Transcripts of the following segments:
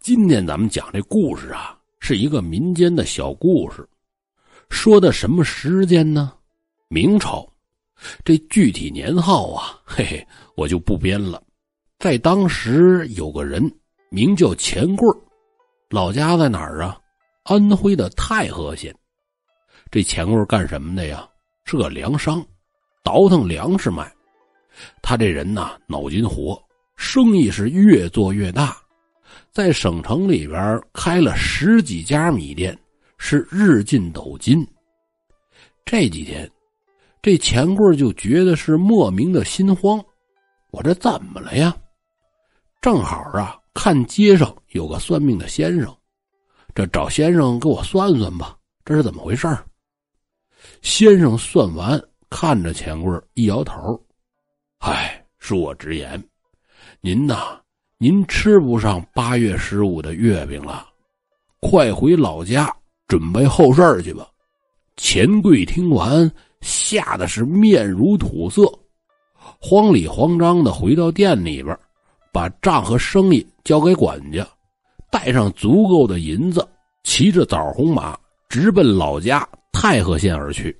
今天咱们讲这故事啊，是一个民间的小故事，说的什么时间呢？明朝。这具体年号啊，嘿嘿，我就不编了。在当时有个人名叫钱贵老家在哪儿啊？安徽的太和县。这钱贵干什么的呀？是个粮商，倒腾粮食卖。他这人呐，脑筋活，生意是越做越大，在省城里边开了十几家米店，是日进斗金。这几天，这钱贵就觉得是莫名的心慌，我这怎么了呀？正好啊，看街上有个算命的先生，这找先生给我算算吧，这是怎么回事先生算完，看着钱贵一摇头。唉，恕我直言，您呐，您吃不上八月十五的月饼了，快回老家准备后事儿去吧。钱贵听完，吓得是面如土色，慌里慌张的回到店里边，把账和生意交给管家，带上足够的银子，骑着枣红马直奔老家太和县而去。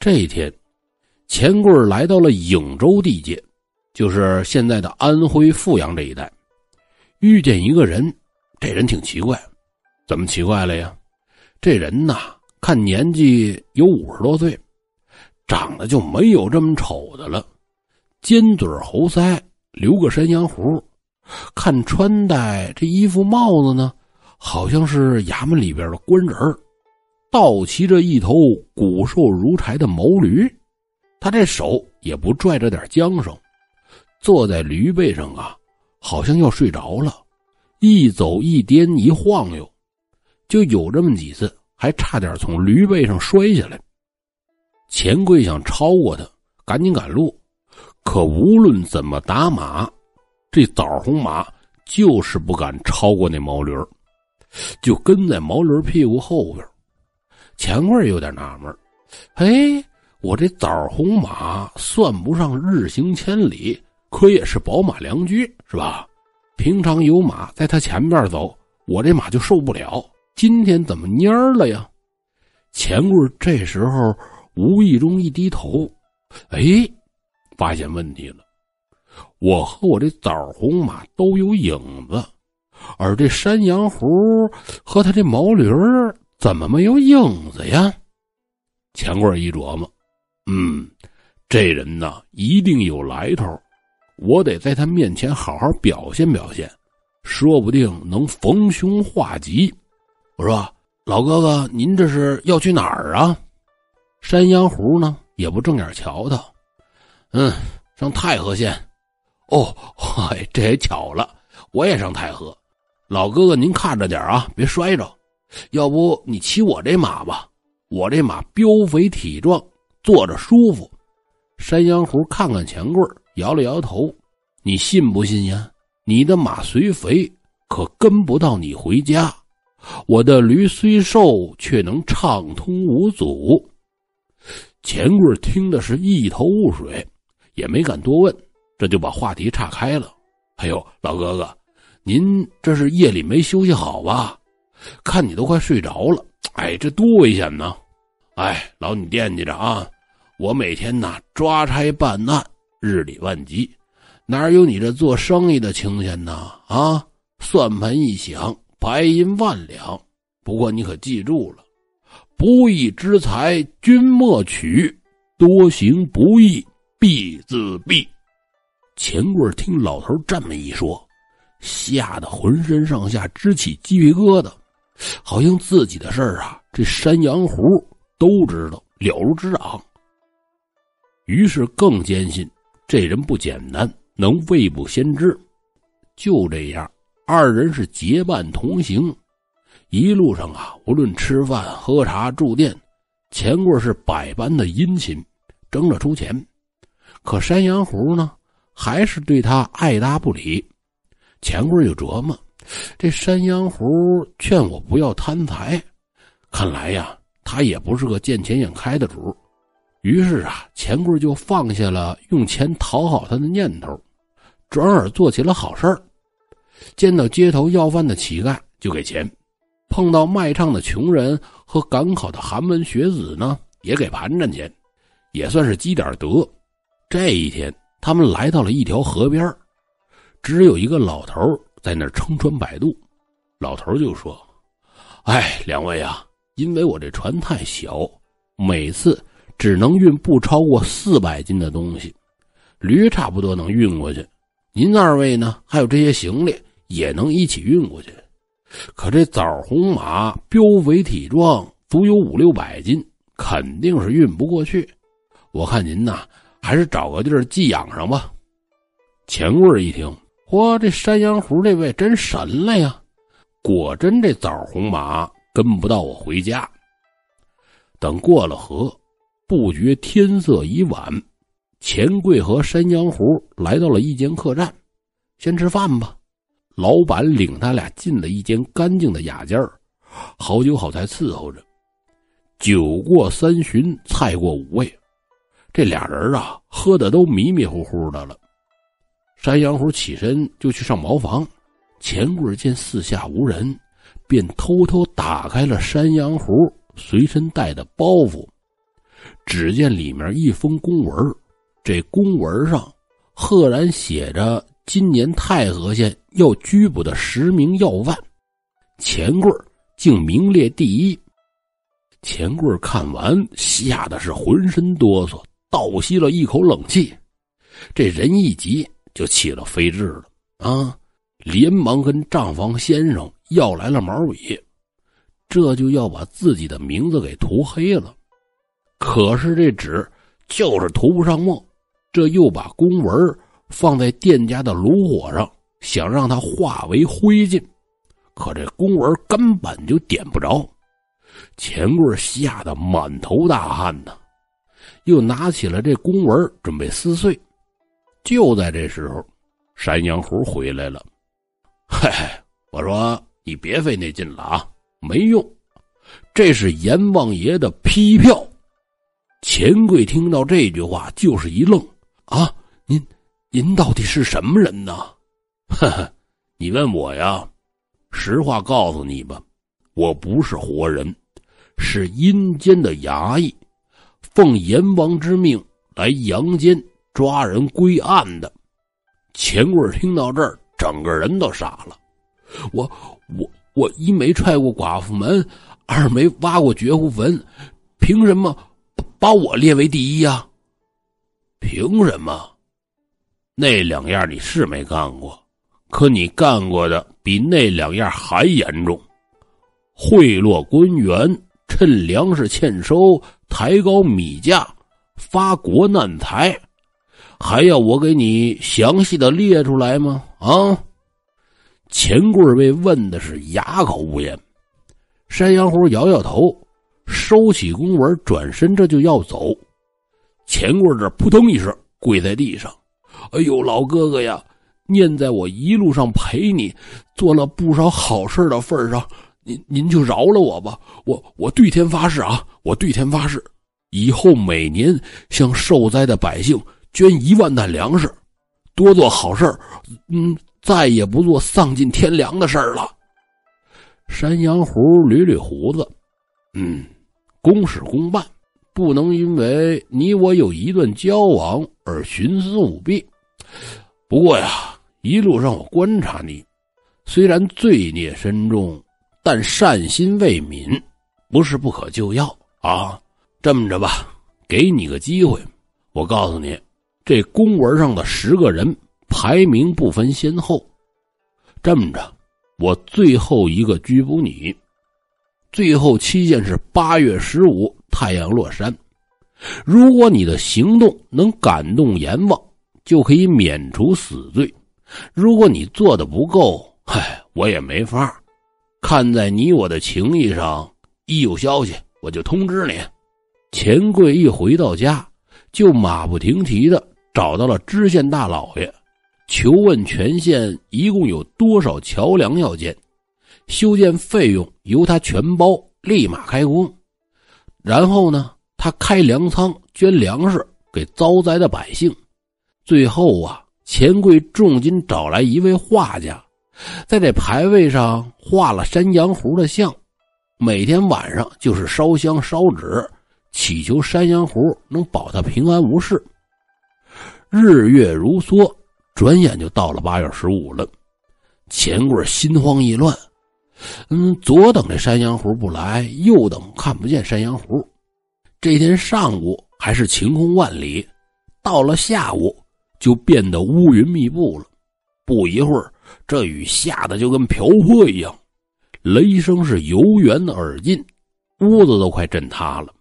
这一天。钱贵来到了颍州地界，就是现在的安徽阜阳这一带，遇见一个人，这人挺奇怪，怎么奇怪了呀？这人呐，看年纪有五十多岁，长得就没有这么丑的了，尖嘴猴腮，留个山羊胡，看穿戴这衣服帽子呢，好像是衙门里边的官人倒骑着一头骨瘦如柴的毛驴。他这手也不拽着点缰绳，坐在驴背上啊，好像要睡着了，一走一颠一晃悠，就有这么几次，还差点从驴背上摔下来。钱贵想超过他，赶紧赶路，可无论怎么打马，这枣红马就是不敢超过那毛驴就跟在毛驴屁股后边。钱贵有点纳闷，哎。我这枣红马算不上日行千里，可也是宝马良驹，是吧？平常有马在他前边走，我这马就受不了。今天怎么蔫了呀？钱贵这时候无意中一低头，哎，发现问题了。我和我这枣红马都有影子，而这山羊胡和他这毛驴怎么没有影子呀？钱贵一琢磨。嗯，这人呢一定有来头，我得在他面前好好表现表现，说不定能逢凶化吉。我说：“老哥哥，您这是要去哪儿啊？”山羊胡呢也不正眼瞧他，嗯，上太和县。哦，嗨，这也巧了，我也上太和。老哥哥，您看着点啊，别摔着。要不你骑我这马吧，我这马膘肥体壮。坐着舒服，山羊胡看看钱柜摇了摇头：“你信不信呀？你的马虽肥，可跟不到你回家；我的驴虽瘦，却能畅通无阻。”钱贵听的是一头雾水，也没敢多问，这就把话题岔开了。“哎呦，老哥哥，您这是夜里没休息好吧？看你都快睡着了。哎，这多危险呢！”哎，老你惦记着啊！我每天呐抓差办案，日理万机，哪有你这做生意的清闲呢？啊，算盘一响，白银万两。不过你可记住了，不义之财君莫取，多行不义必自毙。钱贵听老头这么一说，吓得浑身上下支起鸡皮疙瘩，好像自己的事儿啊，这山羊胡。都知道了如指掌，于是更坚信这人不简单，能未卜先知。就这样，二人是结伴同行，一路上啊，无论吃饭、喝茶、住店，钱贵是百般的殷勤，争着出钱。可山羊胡呢，还是对他爱答不理。钱贵就琢磨：这山羊胡劝我不要贪财，看来呀。他也不是个见钱眼开的主，于是啊，钱贵就放下了用钱讨好他的念头，转而做起了好事儿。见到街头要饭的乞丐就给钱，碰到卖唱的穷人和赶考的寒门学子呢，也给盘缠钱，也算是积点德。这一天，他们来到了一条河边，只有一个老头在那儿撑船摆渡。老头就说：“哎，两位啊，因为我这船太小，每次只能运不超过四百斤的东西，驴差不多能运过去。您二位呢，还有这些行李也能一起运过去。可这枣红马膘肥体壮，足有五六百斤，肯定是运不过去。我看您呐，还是找个地儿寄养上吧。”钱贵一听，嚯，这山羊胡这位真神了呀！果真，这枣红马跟不到我回家。等过了河，不觉天色已晚，钱贵和山羊胡来到了一间客栈，先吃饭吧。老板领他俩进了一间干净的雅间好酒好菜伺候着。酒过三巡，菜过五味，这俩人啊，喝的都迷迷糊糊的了。山羊胡起身就去上茅房。钱贵见四下无人，便偷偷打开了山羊胡随身带的包袱，只见里面一封公文，这公文上赫然写着今年太和县要拘捕的十名要犯，钱贵竟名列第一。钱贵看完，吓得是浑身哆嗦，倒吸了一口冷气。这人一急就起了飞智了啊！连忙跟账房先生要来了毛笔，这就要把自己的名字给涂黑了。可是这纸就是涂不上墨，这又把公文放在店家的炉火上，想让它化为灰烬，可这公文根本就点不着。钱贵吓得满头大汗呢，又拿起了这公文准备撕碎。就在这时候，山羊胡回来了。嘿嘿，我说你别费那劲了啊，没用，这是阎王爷的批票。钱贵听到这句话就是一愣啊，您您到底是什么人呢？呵呵，你问我呀，实话告诉你吧，我不是活人，是阴间的衙役，奉阎王之命来阳间抓人归案的。钱贵听到这儿。整个人都傻了，我我我一没踹过寡妇门，二没挖过绝户坟，凭什么把我列为第一呀？凭什么？那两样你是没干过，可你干过的比那两样还严重：贿赂官员，趁粮食欠收，抬高米价，发国难财。还要我给你详细的列出来吗？啊！钱贵被问的是哑口无言。山羊胡摇摇头，收起公文，转身这就要走。钱贵这扑通一声跪在地上：“哎呦，老哥哥呀！念在我一路上陪你做了不少好事的份上，您您就饶了我吧！我我对天发誓啊！我对天发誓，以后每年向受灾的百姓。”捐一万担粮食，多做好事嗯，再也不做丧尽天良的事儿了。山羊胡捋捋胡子，嗯，公事公办，不能因为你我有一段交往而徇私舞弊。不过呀，一路上我观察你，虽然罪孽深重，但善心未泯，不是不可救药啊。这么着吧，给你个机会，我告诉你。这公文上的十个人排名不分先后，这么着，我最后一个拘捕你，最后期限是八月十五，太阳落山。如果你的行动能感动阎王，就可以免除死罪；如果你做的不够，嗨，我也没法。看在你我的情谊上，一有消息我就通知你。钱贵一回到家，就马不停蹄的。找到了知县大老爷，求问全县一共有多少桥梁要建，修建费用由他全包，立马开工。然后呢，他开粮仓捐粮食给遭灾的百姓。最后啊，钱贵重金找来一位画家，在这牌位上画了山羊胡的像，每天晚上就是烧香烧纸，祈求山羊胡能保他平安无事。日月如梭，转眼就到了八月十五了。钱贵心慌意乱，嗯，左等这山羊胡不来，右等看不见山羊胡。这天上午还是晴空万里，到了下午就变得乌云密布了。不一会儿，这雨下的就跟瓢泼一样，雷声是由远而近，屋子都快震塌了。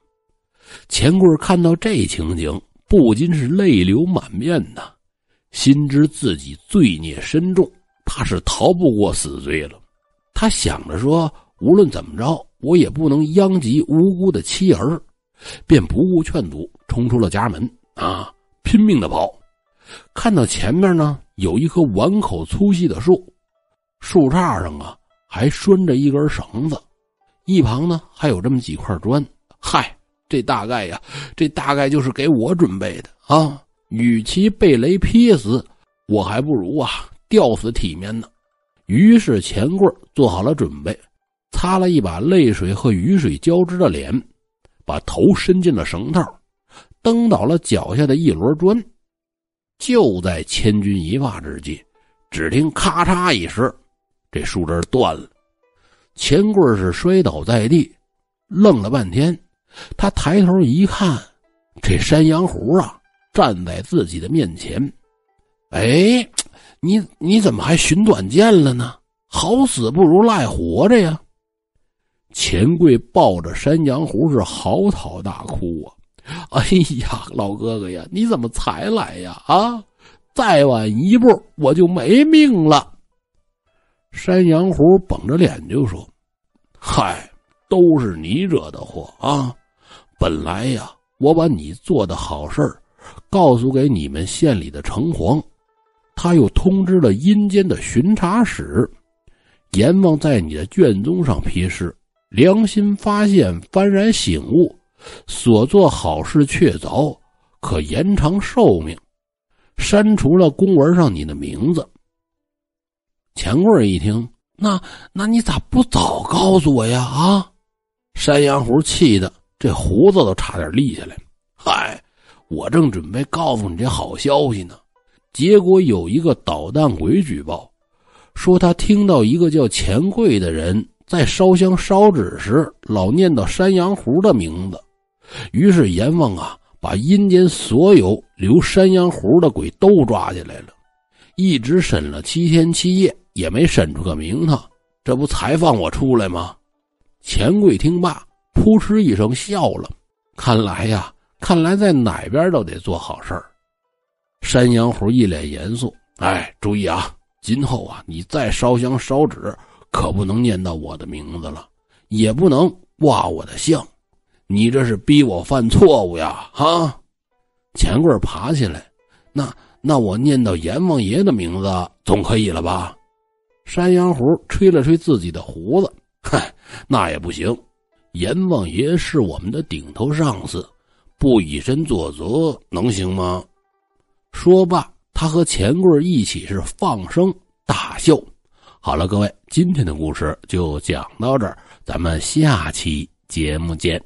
钱贵看到这情景，不禁是泪流满面呐，心知自己罪孽深重，怕是逃不过死罪了。他想着说，无论怎么着，我也不能殃及无辜的妻儿。便不顾劝阻，冲出了家门啊！拼命的跑，看到前面呢有一棵碗口粗细的树，树杈上啊还拴着一根绳子，一旁呢还有这么几块砖。嗨，这大概呀，这大概就是给我准备的啊！与其被雷劈死，我还不如啊吊死体面呢。于是钱贵做好了准备，擦了一把泪水和雨水交织的脸。把头伸进了绳套，蹬倒了脚下的一摞砖。就在千钧一发之际，只听咔嚓一声，这树枝断了。钱贵是摔倒在地，愣了半天。他抬头一看，这山羊胡啊站在自己的面前。哎，你你怎么还寻短见了呢？好死不如赖活着呀！钱贵抱着山羊胡是嚎啕大哭啊！哎呀，老哥哥呀，你怎么才来呀？啊，再晚一步我就没命了。山羊胡绷着脸就说：“嗨，都是你惹的祸啊！本来呀，我把你做的好事告诉给你们县里的城隍，他又通知了阴间的巡查使，阎王在你的卷宗上批示。”良心发现，幡然醒悟，所做好事确凿，可延长寿命。删除了公文上你的名字。钱贵一听，那那你咋不早告诉我呀？啊！山羊胡气的这胡子都差点立起来。嗨，我正准备告诉你这好消息呢，结果有一个捣蛋鬼举报，说他听到一个叫钱贵的人。在烧香烧纸时，老念叨山羊胡的名字，于是阎王啊，把阴间所有留山羊胡的鬼都抓起来了，一直审了七天七夜，也没审出个名堂，这不才放我出来吗？钱贵听罢，扑哧一声笑了，看来呀，看来在哪边都得做好事儿。山羊胡一脸严肃，哎，注意啊，今后啊，你再烧香烧纸。可不能念到我的名字了，也不能挂我的像，你这是逼我犯错误呀！哈，钱贵爬起来，那那我念到阎王爷的名字总可以了吧？山羊胡吹了吹自己的胡子，嗨，那也不行，阎王爷是我们的顶头上司，不以身作则能行吗？说罢，他和钱贵一起是放声大笑。好了，各位，今天的故事就讲到这儿，咱们下期节目见。